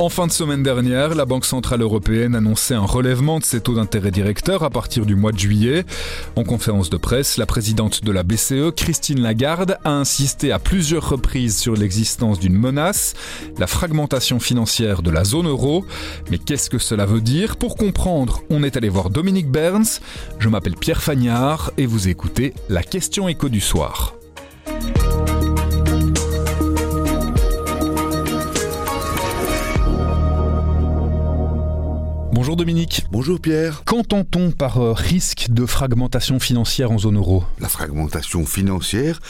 En fin de semaine dernière, la Banque Centrale Européenne annonçait un relèvement de ses taux d'intérêt directeurs à partir du mois de juillet. En conférence de presse, la présidente de la BCE, Christine Lagarde, a insisté à plusieurs reprises sur l'existence d'une menace, la fragmentation financière de la zone euro. Mais qu'est-ce que cela veut dire? Pour comprendre, on est allé voir Dominique Berns. Je m'appelle Pierre Fagnard et vous écoutez la question écho du soir. Bonjour Dominique. Bonjour Pierre. Qu'entend-on par euh, risque de fragmentation financière en zone euro? La fragmentation financière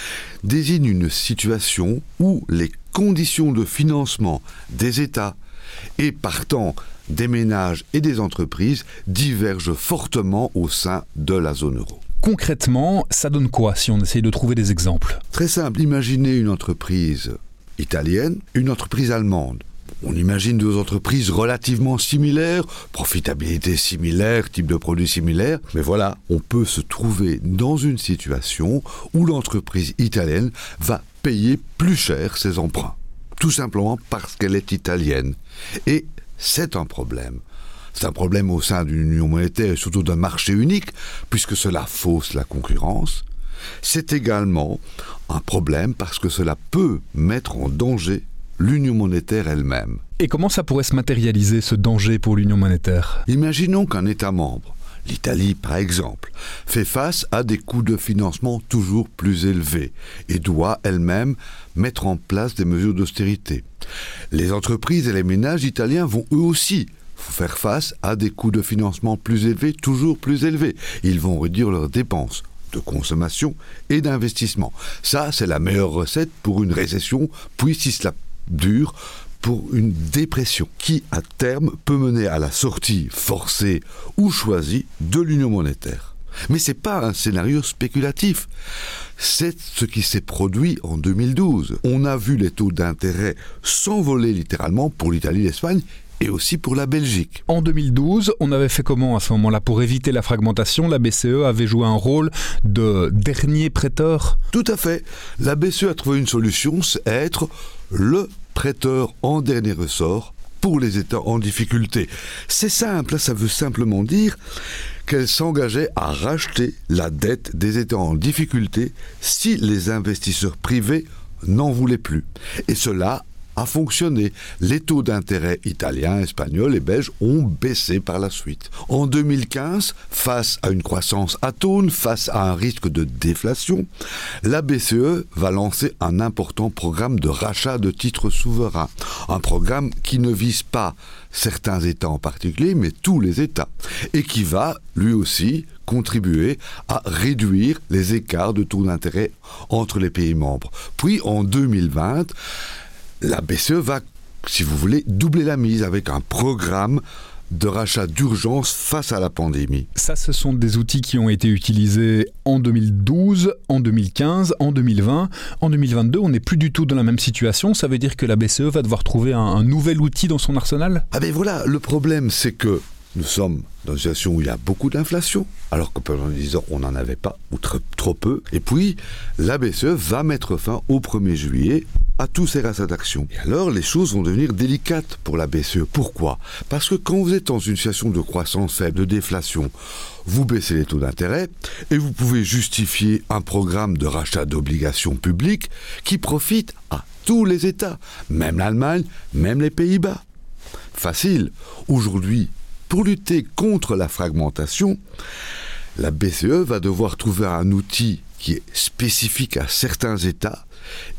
désigne une situation où les conditions de financement des États et partant des ménages et des entreprises divergent fortement au sein de la zone euro. Concrètement, ça donne quoi si on essaye de trouver des exemples? Très simple, imaginez une entreprise italienne, une entreprise allemande. On imagine deux entreprises relativement similaires, profitabilité similaire, type de produit similaire, mais voilà, on peut se trouver dans une situation où l'entreprise italienne va payer plus cher ses emprunts, tout simplement parce qu'elle est italienne. Et c'est un problème. C'est un problème au sein d'une union monétaire et surtout d'un marché unique, puisque cela fausse la concurrence. C'est également un problème parce que cela peut mettre en danger l'union monétaire elle-même. Et comment ça pourrait se matérialiser, ce danger pour l'union monétaire? Imaginons qu'un État membre, l'Italie par exemple, fait face à des coûts de financement toujours plus élevés et doit elle-même mettre en place des mesures d'austérité. Les entreprises et les ménages italiens vont eux aussi faire face à des coûts de financement plus élevés, toujours plus élevés. Ils vont réduire leurs dépenses de consommation et d'investissement. Ça, c'est la meilleure recette pour une récession, puis si cela dure, pour une dépression qui, à terme, peut mener à la sortie forcée ou choisie de l'union monétaire. Mais ce n'est pas un scénario spéculatif. C'est ce qui s'est produit en 2012. On a vu les taux d'intérêt s'envoler littéralement pour l'Italie l'Espagne et aussi pour la Belgique. En 2012, on avait fait comment à ce moment-là? Pour éviter la fragmentation, la BCE avait joué un rôle de dernier prêteur? Tout à fait. La BCE a trouvé une solution, c'est être le prêteur en dernier ressort pour les États en difficulté. C'est simple, ça veut simplement dire qu'elle s'engageait à racheter la dette des États en difficulté si les investisseurs privés n'en voulaient plus. Et cela a fonctionné. Les taux d'intérêt italiens, espagnols et belges ont baissé par la suite. En 2015, face à une croissance atone, face à un risque de déflation, la BCE va lancer un important programme de rachat de titres souverains. Un programme qui ne vise pas certains États en particulier, mais tous les États. Et qui va, lui aussi, contribuer à réduire les écarts de taux d'intérêt entre les pays membres. Puis en 2020, la BCE va, si vous voulez, doubler la mise avec un programme de rachat d'urgence face à la pandémie. Ça, ce sont des outils qui ont été utilisés en 2012, en 2015, en 2020. En 2022, on n'est plus du tout dans la même situation. Ça veut dire que la BCE va devoir trouver un, un nouvel outil dans son arsenal? Ah ben voilà, le problème c'est que nous sommes dans une situation où il y a beaucoup d'inflation, alors que pendant 10 ans, on n'en avait pas, ou trop, trop peu. Et puis, la BCE va mettre fin au 1er juillet à tous ces rachats d'actions. Et alors, les choses vont devenir délicates pour la BCE. Pourquoi? Parce que quand vous êtes dans une situation de croissance faible, de déflation, vous baissez les taux d'intérêt et vous pouvez justifier un programme de rachat d'obligations publiques qui profite à tous les États, même l'Allemagne, même les Pays-Bas. Facile. Aujourd'hui, pour lutter contre la fragmentation, la BCE va devoir trouver un outil qui est spécifique à certains États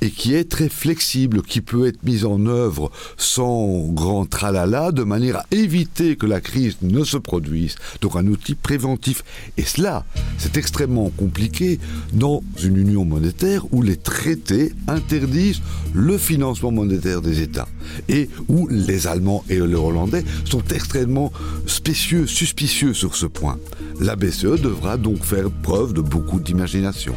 et qui est très flexible, qui peut être mis en œuvre sans grand tralala, de manière à éviter que la crise ne se produise. Donc un outil préventif. Et cela, c'est extrêmement compliqué dans une union monétaire où les traités interdisent le financement monétaire des États et où les Allemands et les Hollandais sont extrêmement spécieux, suspicieux sur ce point. La BCE devra donc faire preuve de beaucoup d'imagination.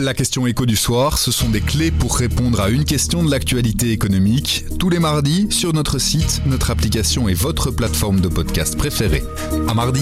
La question écho du soir, ce sont des clés pour répondre à une question de l'actualité économique, tous les mardis sur notre site, notre application et votre plateforme de podcast préférée. À mardi